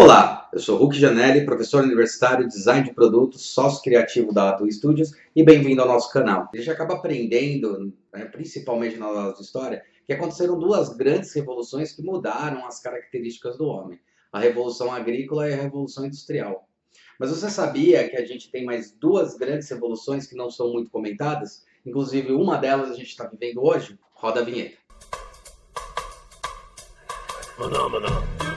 Olá, eu sou Hulk Janelli, professor universitário, design de produtos, sócio criativo da Ato Studios e bem-vindo ao nosso canal. A gente acaba aprendendo, né, principalmente na de história, que aconteceram duas grandes revoluções que mudaram as características do homem: a Revolução Agrícola e a Revolução Industrial. Mas você sabia que a gente tem mais duas grandes revoluções que não são muito comentadas? Inclusive, uma delas a gente está vivendo hoje? Roda a vinheta. Maná, maná.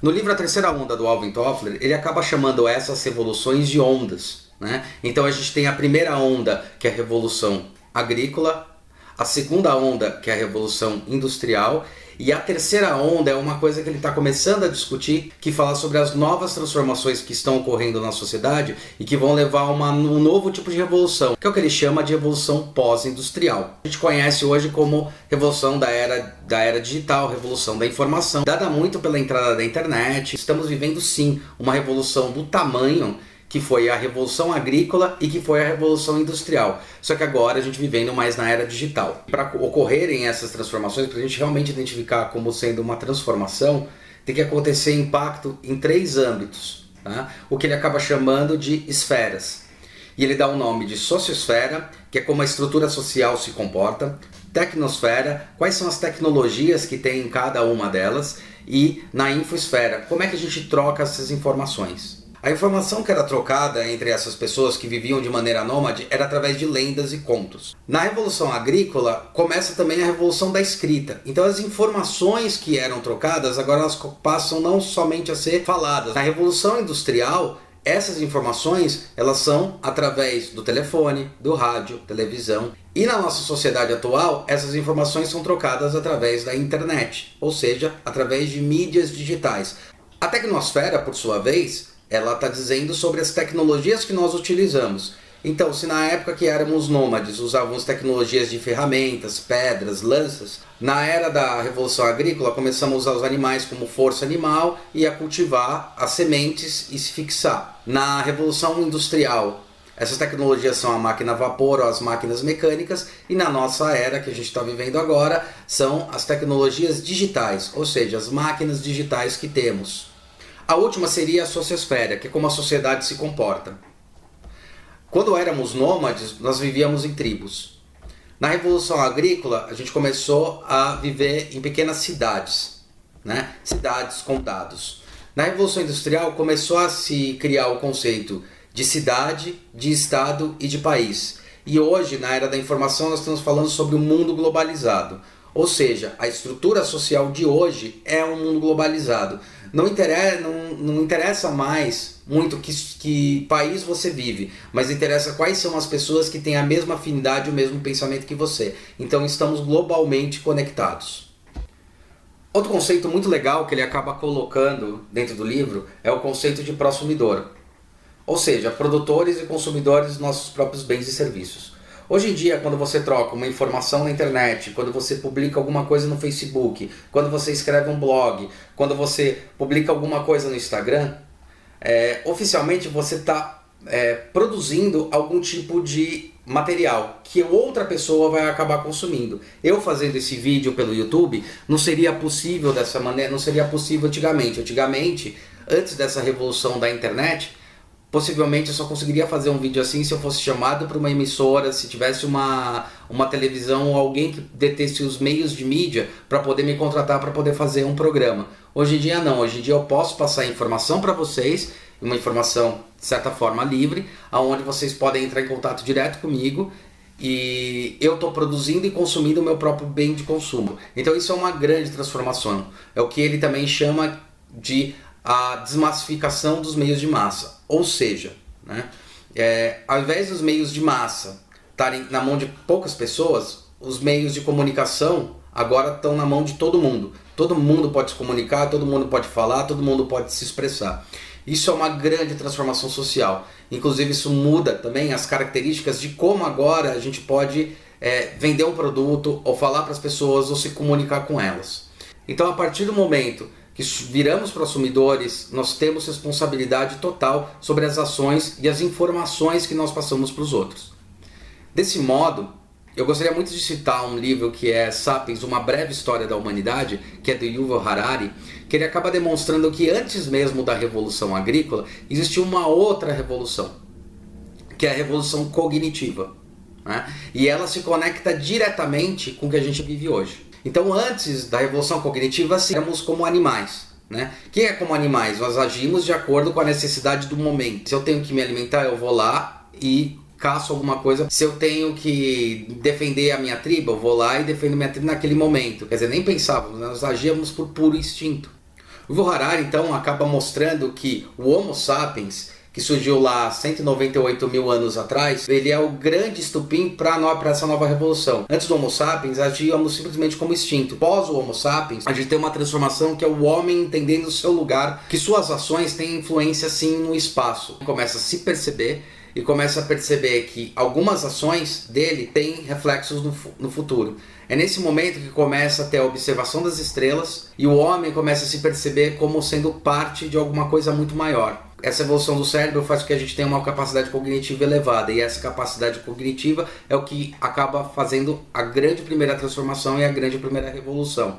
No livro A Terceira Onda do Alvin Toffler, ele acaba chamando essas revoluções de ondas. Né? Então a gente tem a primeira onda, que é a revolução agrícola, a segunda onda, que é a revolução industrial, e a terceira onda é uma coisa que ele está começando a discutir, que fala sobre as novas transformações que estão ocorrendo na sociedade e que vão levar a uma, um novo tipo de revolução, que é o que ele chama de revolução pós-industrial. A gente conhece hoje como revolução da era, da era digital, revolução da informação, dada muito pela entrada da internet. Estamos vivendo sim uma revolução do tamanho que foi a revolução agrícola e que foi a revolução industrial. Só que agora a gente vivendo mais na era digital. Para ocorrerem essas transformações, para a gente realmente identificar como sendo uma transformação, tem que acontecer impacto em três âmbitos. Tá? O que ele acaba chamando de esferas. E ele dá o nome de sociosfera, que é como a estrutura social se comporta, tecnosfera, quais são as tecnologias que tem em cada uma delas, e na infosfera, como é que a gente troca essas informações. A informação que era trocada entre essas pessoas que viviam de maneira nômade era através de lendas e contos. Na Revolução Agrícola começa também a Revolução da Escrita. Então as informações que eram trocadas agora elas passam não somente a ser faladas. Na Revolução Industrial essas informações elas são através do telefone, do rádio, televisão. E na nossa sociedade atual, essas informações são trocadas através da internet, ou seja, através de mídias digitais. A tecnosfera, por sua vez, ela está dizendo sobre as tecnologias que nós utilizamos. Então, se na época que éramos nômades usávamos tecnologias de ferramentas, pedras, lanças, na era da Revolução Agrícola começamos a usar os animais como força animal e a cultivar as sementes e se fixar. Na Revolução Industrial, essas tecnologias são a máquina a vapor ou as máquinas mecânicas, e na nossa era que a gente está vivendo agora são as tecnologias digitais, ou seja, as máquinas digitais que temos. A última seria a sociosfera, que é como a sociedade se comporta. Quando éramos nômades, nós vivíamos em tribos. Na Revolução Agrícola, a gente começou a viver em pequenas cidades, né? cidades, condados. Na Revolução Industrial, começou a se criar o conceito de cidade, de estado e de país. E hoje, na era da informação, nós estamos falando sobre o um mundo globalizado. Ou seja, a estrutura social de hoje é um mundo globalizado. Não interessa, não, não interessa mais muito que, que país você vive, mas interessa quais são as pessoas que têm a mesma afinidade, o mesmo pensamento que você. Então estamos globalmente conectados. Outro conceito muito legal que ele acaba colocando dentro do livro é o conceito de prosumidor. Ou seja, produtores e consumidores dos nossos próprios bens e serviços. Hoje em dia, quando você troca uma informação na internet, quando você publica alguma coisa no Facebook, quando você escreve um blog, quando você publica alguma coisa no Instagram, é, oficialmente você está é, produzindo algum tipo de material que outra pessoa vai acabar consumindo. Eu fazendo esse vídeo pelo YouTube não seria possível dessa maneira, não seria possível antigamente. Antigamente, antes dessa revolução da internet, Possivelmente eu só conseguiria fazer um vídeo assim se eu fosse chamado para uma emissora, se tivesse uma, uma televisão ou alguém que detesse os meios de mídia para poder me contratar para poder fazer um programa. Hoje em dia não, hoje em dia eu posso passar informação para vocês, uma informação de certa forma livre, aonde vocês podem entrar em contato direto comigo e eu estou produzindo e consumindo o meu próprio bem de consumo. Então isso é uma grande transformação. É o que ele também chama de a desmassificação dos meios de massa. Ou seja, né, é, ao invés dos meios de massa estarem na mão de poucas pessoas, os meios de comunicação agora estão na mão de todo mundo. Todo mundo pode se comunicar, todo mundo pode falar, todo mundo pode se expressar. Isso é uma grande transformação social. Inclusive, isso muda também as características de como agora a gente pode é, vender um produto, ou falar para as pessoas, ou se comunicar com elas. Então, a partir do momento que viramos consumidores, nós temos responsabilidade total sobre as ações e as informações que nós passamos para os outros. Desse modo, eu gostaria muito de citar um livro que é Sapiens, Uma Breve História da Humanidade, que é do Yuval Harari, que ele acaba demonstrando que antes mesmo da Revolução Agrícola, existiu uma outra revolução, que é a Revolução Cognitiva. Né? E ela se conecta diretamente com o que a gente vive hoje. Então, antes da Revolução Cognitiva, éramos como animais. Né? Quem é como animais? Nós agimos de acordo com a necessidade do momento. Se eu tenho que me alimentar, eu vou lá e caço alguma coisa. Se eu tenho que defender a minha tribo, eu vou lá e defendo minha tribo naquele momento. Quer dizer, nem pensávamos, nós agíamos por puro instinto. O Harari, então, acaba mostrando que o Homo sapiens, que surgiu lá 198 mil anos atrás, ele é o grande estupim para essa nova revolução. Antes do Homo sapiens, agíamos simplesmente como instinto. Pós o Homo sapiens, a gente tem uma transformação que é o homem entendendo o seu lugar, que suas ações têm influência sim no espaço. Começa a se perceber e começa a perceber que algumas ações dele têm reflexos no, no futuro. É nesse momento que começa a ter a observação das estrelas e o homem começa a se perceber como sendo parte de alguma coisa muito maior. Essa evolução do cérebro faz com que a gente tenha uma capacidade cognitiva elevada e essa capacidade cognitiva é o que acaba fazendo a grande primeira transformação e a grande primeira revolução.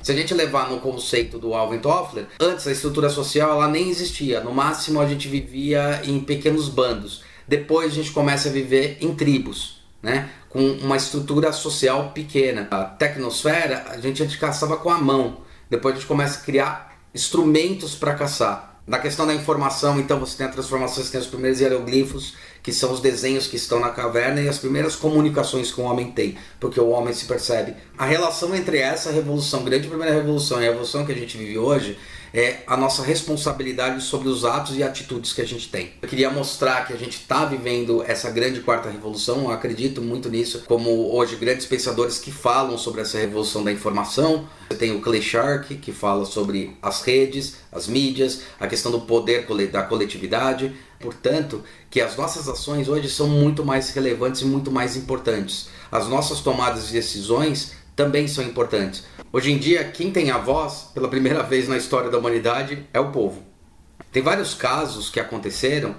Se a gente levar no conceito do Alvin Toffler, antes a estrutura social ela nem existia. No máximo a gente vivia em pequenos bandos. Depois a gente começa a viver em tribos, né? com uma estrutura social pequena. A tecnosfera a gente antes caçava com a mão. Depois a gente começa a criar instrumentos para caçar. Na questão da informação, então você tem a transformação, você tem os primeiros hieroglifos, que são os desenhos que estão na caverna e as primeiras comunicações que o homem tem, porque o homem se percebe. A relação entre essa revolução, grande primeira revolução e a revolução que a gente vive hoje, é a nossa responsabilidade sobre os atos e atitudes que a gente tem. Eu queria mostrar que a gente está vivendo essa grande quarta revolução, eu acredito muito nisso, como hoje grandes pensadores que falam sobre essa revolução da informação. Você tem o Clay Shark, que fala sobre as redes, as mídias, a questão do poder da coletividade. Portanto, que as nossas ações hoje são muito mais relevantes e muito mais importantes. As nossas tomadas de decisões também são importantes. Hoje em dia, quem tem a voz pela primeira vez na história da humanidade é o povo. Tem vários casos que aconteceram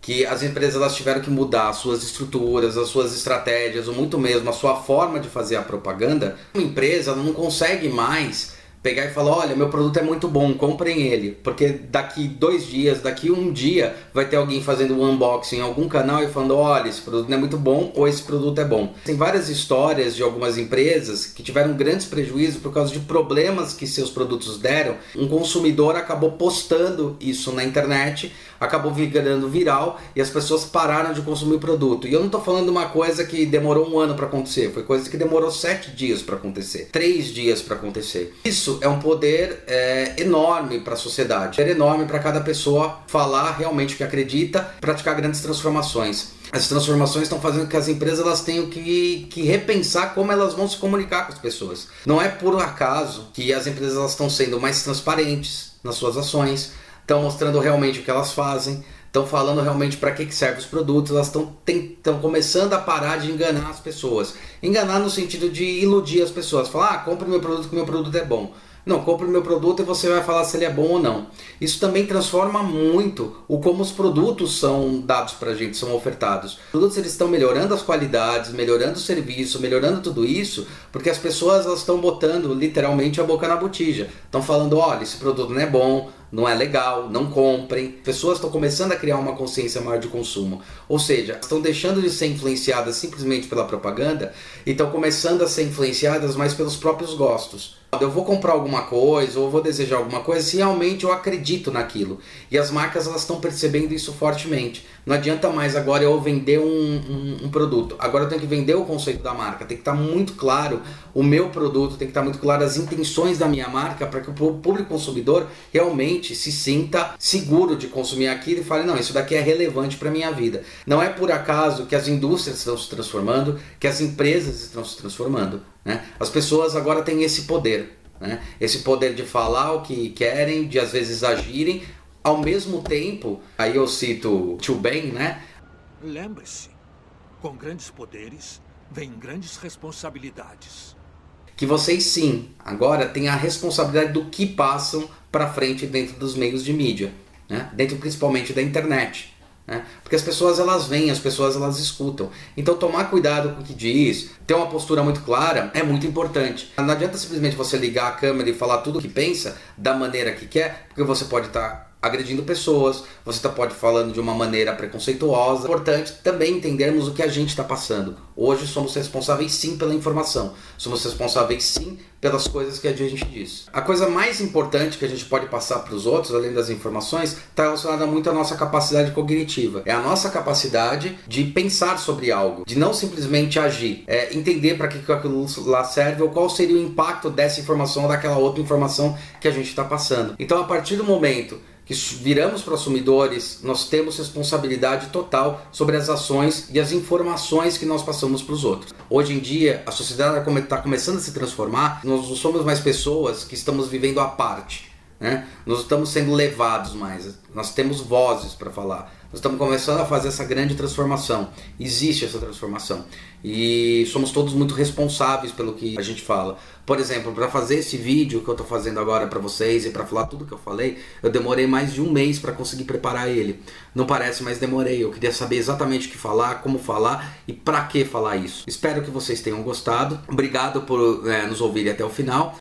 que as empresas elas tiveram que mudar as suas estruturas, as suas estratégias, ou muito mesmo a sua forma de fazer a propaganda. Uma empresa não consegue mais pegar e falar: olha, meu produto é muito bom, comprem ele. Porque daqui dois dias, daqui um dia, vai ter alguém fazendo um unboxing em algum canal e falando: olha, esse produto não é muito bom ou esse produto é bom. Tem várias histórias de algumas empresas que tiveram grandes prejuízos por causa de problemas que seus produtos deram. Um consumidor acabou postando isso na internet acabou virando viral e as pessoas pararam de consumir o produto. E eu não estou falando uma coisa que demorou um ano para acontecer, foi coisa que demorou sete dias para acontecer, três dias para acontecer. Isso é um poder é, enorme para a sociedade, é enorme para cada pessoa falar realmente o que acredita, praticar grandes transformações. As transformações estão fazendo que as empresas elas tenham que, que repensar como elas vão se comunicar com as pessoas. Não é por acaso que as empresas elas estão sendo mais transparentes nas suas ações, estão mostrando realmente o que elas fazem, estão falando realmente para que, que servem os produtos, elas estão começando a parar de enganar as pessoas. Enganar no sentido de iludir as pessoas, falar, ah, compre meu produto que meu produto é bom. Não, compre o meu produto e você vai falar se ele é bom ou não. Isso também transforma muito o como os produtos são dados para a gente, são ofertados. Os produtos eles estão melhorando as qualidades, melhorando o serviço, melhorando tudo isso, porque as pessoas elas estão botando literalmente a boca na botija. Estão falando, olha, esse produto não é bom, não é legal, não comprem. Pessoas estão começando a criar uma consciência maior de consumo. Ou seja, estão deixando de ser influenciadas simplesmente pela propaganda e estão começando a ser influenciadas mais pelos próprios gostos. Eu vou comprar alguma coisa ou vou desejar alguma coisa se realmente eu acredito naquilo. E as marcas elas estão percebendo isso fortemente. Não adianta mais agora eu vender um, um, um, produto. Agora eu tenho que vender o conceito da marca. Tem que estar muito claro o meu produto, tem que estar muito claro as intenções da minha marca para que o público consumidor realmente se sinta seguro de consumir aquilo e fale: não, isso daqui é relevante para minha vida. Não é por acaso que as indústrias estão se transformando, que as empresas estão se transformando. Né? As pessoas agora têm esse poder. Né? Esse poder de falar o que querem, de às vezes agirem, ao mesmo tempo, aí eu cito Tio Ben, né? Lembre-se, com grandes poderes vem grandes responsabilidades que vocês sim, agora têm a responsabilidade do que passam para frente dentro dos meios de mídia, né? dentro principalmente da internet. Né? Porque as pessoas elas veem, as pessoas elas escutam. Então tomar cuidado com o que diz, ter uma postura muito clara é muito importante. Não adianta simplesmente você ligar a câmera e falar tudo o que pensa da maneira que quer, porque você pode estar tá agredindo pessoas, você está pode falando de uma maneira preconceituosa. Importante também entendermos o que a gente está passando. Hoje somos responsáveis sim pela informação, somos responsáveis sim pelas coisas que a gente diz. A coisa mais importante que a gente pode passar para os outros, além das informações, está relacionada muito à nossa capacidade cognitiva. É a nossa capacidade de pensar sobre algo, de não simplesmente agir, é entender para que aquilo lá serve ou qual seria o impacto dessa informação ou daquela outra informação que a gente está passando. Então, a partir do momento que viramos consumidores, nós temos responsabilidade total sobre as ações e as informações que nós passamos para os outros. Hoje em dia, a sociedade está começando a se transformar, nós não somos mais pessoas que estamos vivendo à parte. Né? Nós estamos sendo levados mais, nós temos vozes para falar. Nós estamos começando a fazer essa grande transformação. Existe essa transformação. E somos todos muito responsáveis pelo que a gente fala. Por exemplo, para fazer esse vídeo que eu estou fazendo agora para vocês e para falar tudo que eu falei, eu demorei mais de um mês para conseguir preparar ele. Não parece, mas demorei. Eu queria saber exatamente o que falar, como falar e para que falar isso. Espero que vocês tenham gostado. Obrigado por é, nos ouvirem até o final.